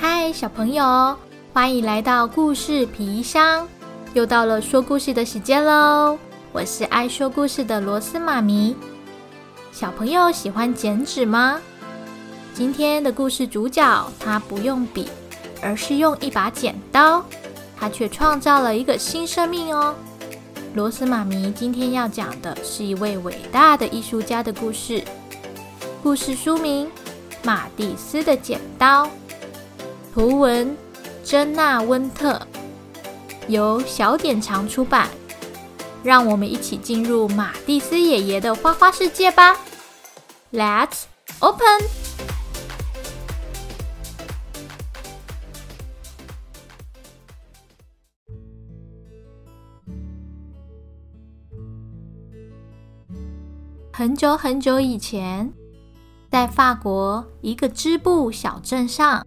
嗨，小朋友，欢迎来到故事皮箱，又到了说故事的时间喽！我是爱说故事的螺丝妈咪。小朋友喜欢剪纸吗？今天的故事主角他不用笔，而是用一把剪刀，他却创造了一个新生命哦。螺丝妈咪今天要讲的是一位伟大的艺术家的故事。故事书名《马蒂斯的剪刀》，图文珍娜温特，由小典藏出版。让我们一起进入马蒂斯爷爷的花花世界吧！Let's open。很久很久以前。在法国一个织布小镇上，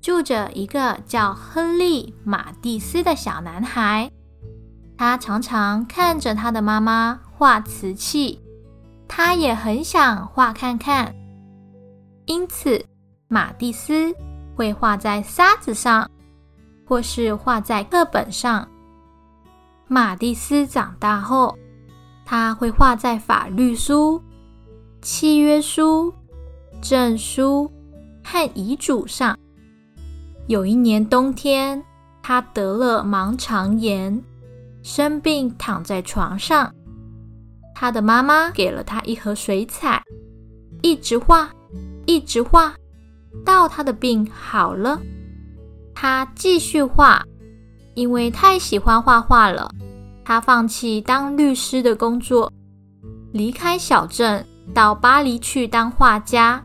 住着一个叫亨利·马蒂斯的小男孩。他常常看着他的妈妈画瓷器，他也很想画看看。因此，马蒂斯会画在沙子上，或是画在课本上。马蒂斯长大后，他会画在法律书。契约书、证书和遗嘱上。有一年冬天，他得了盲肠炎，生病躺在床上。他的妈妈给了他一盒水彩，一直画，一直画，到他的病好了。他继续画，因为太喜欢画画了。他放弃当律师的工作，离开小镇。到巴黎去当画家，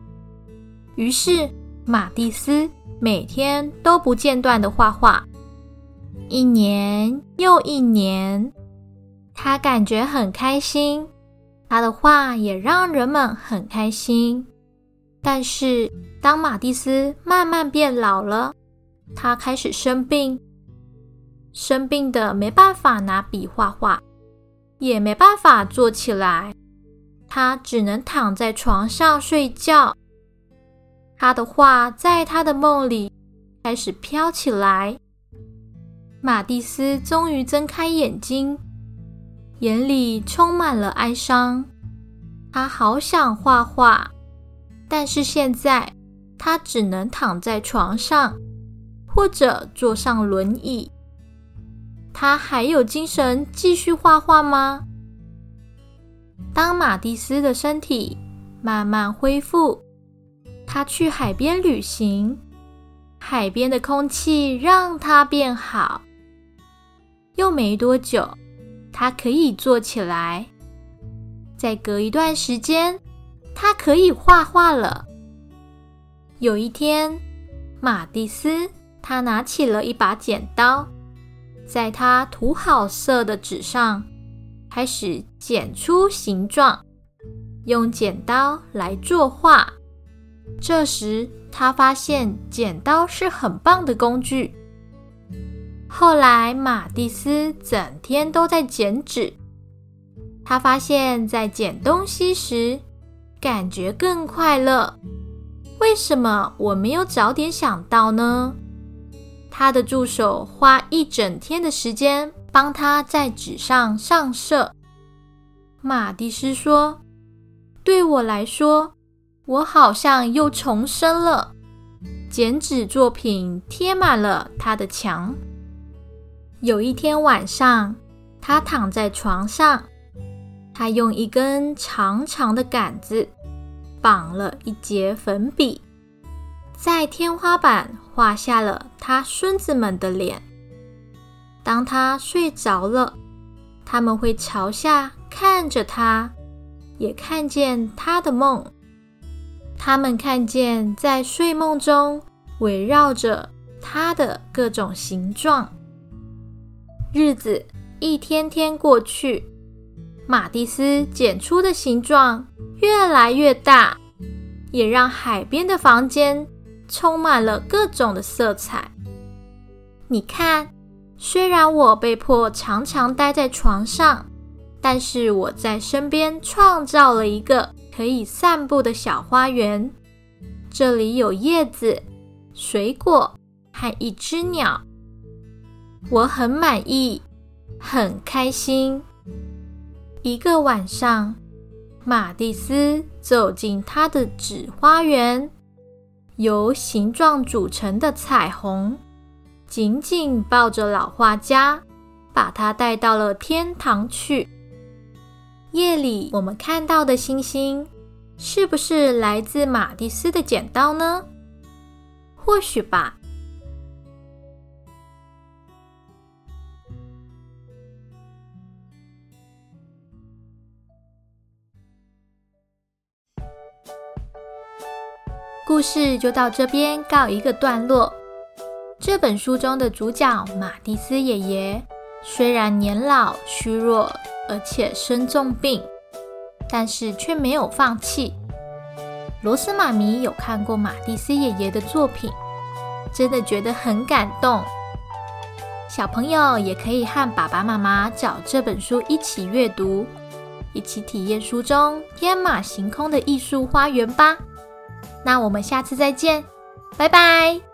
于是马蒂斯每天都不间断的画画，一年又一年，他感觉很开心，他的画也让人们很开心。但是当马蒂斯慢慢变老了，他开始生病，生病的没办法拿笔画画，也没办法坐起来。他只能躺在床上睡觉。他的画在他的梦里开始飘起来。马蒂斯终于睁开眼睛，眼里充满了哀伤。他好想画画，但是现在他只能躺在床上，或者坐上轮椅。他还有精神继续画画吗？当马蒂斯的身体慢慢恢复，他去海边旅行，海边的空气让他变好。又没多久，他可以坐起来。再隔一段时间，他可以画画了。有一天，马蒂斯他拿起了一把剪刀，在他涂好色的纸上。开始剪出形状，用剪刀来作画。这时，他发现剪刀是很棒的工具。后来，马蒂斯整天都在剪纸。他发现，在剪东西时感觉更快乐。为什么我没有早点想到呢？他的助手花一整天的时间。帮他在纸上上色。马蒂斯说：“对我来说，我好像又重生了。”剪纸作品贴满了他的墙。有一天晚上，他躺在床上，他用一根长长的杆子绑了一节粉笔，在天花板画下了他孙子们的脸。当他睡着了，他们会朝下看着他，也看见他的梦。他们看见在睡梦中围绕着他的各种形状。日子一天天过去，马蒂斯剪出的形状越来越大，也让海边的房间充满了各种的色彩。你看。虽然我被迫常常待在床上，但是我在身边创造了一个可以散步的小花园。这里有叶子，水果和一只鸟。我很满意，很开心。一个晚上，马蒂斯走进他的纸花园，由形状组成的彩虹紧紧抱着老画家，把他带到了天堂去。夜里，我们看到的星星，是不是来自马蒂斯的剪刀呢？或许吧。故事就到这边告一个段落。这本书中的主角马蒂斯爷爷，虽然年老虚弱。而且生重病，但是却没有放弃。罗斯妈咪有看过马蒂斯爷爷的作品，真的觉得很感动。小朋友也可以和爸爸妈妈找这本书一起阅读，一起体验书中天马行空的艺术花园吧。那我们下次再见，拜拜。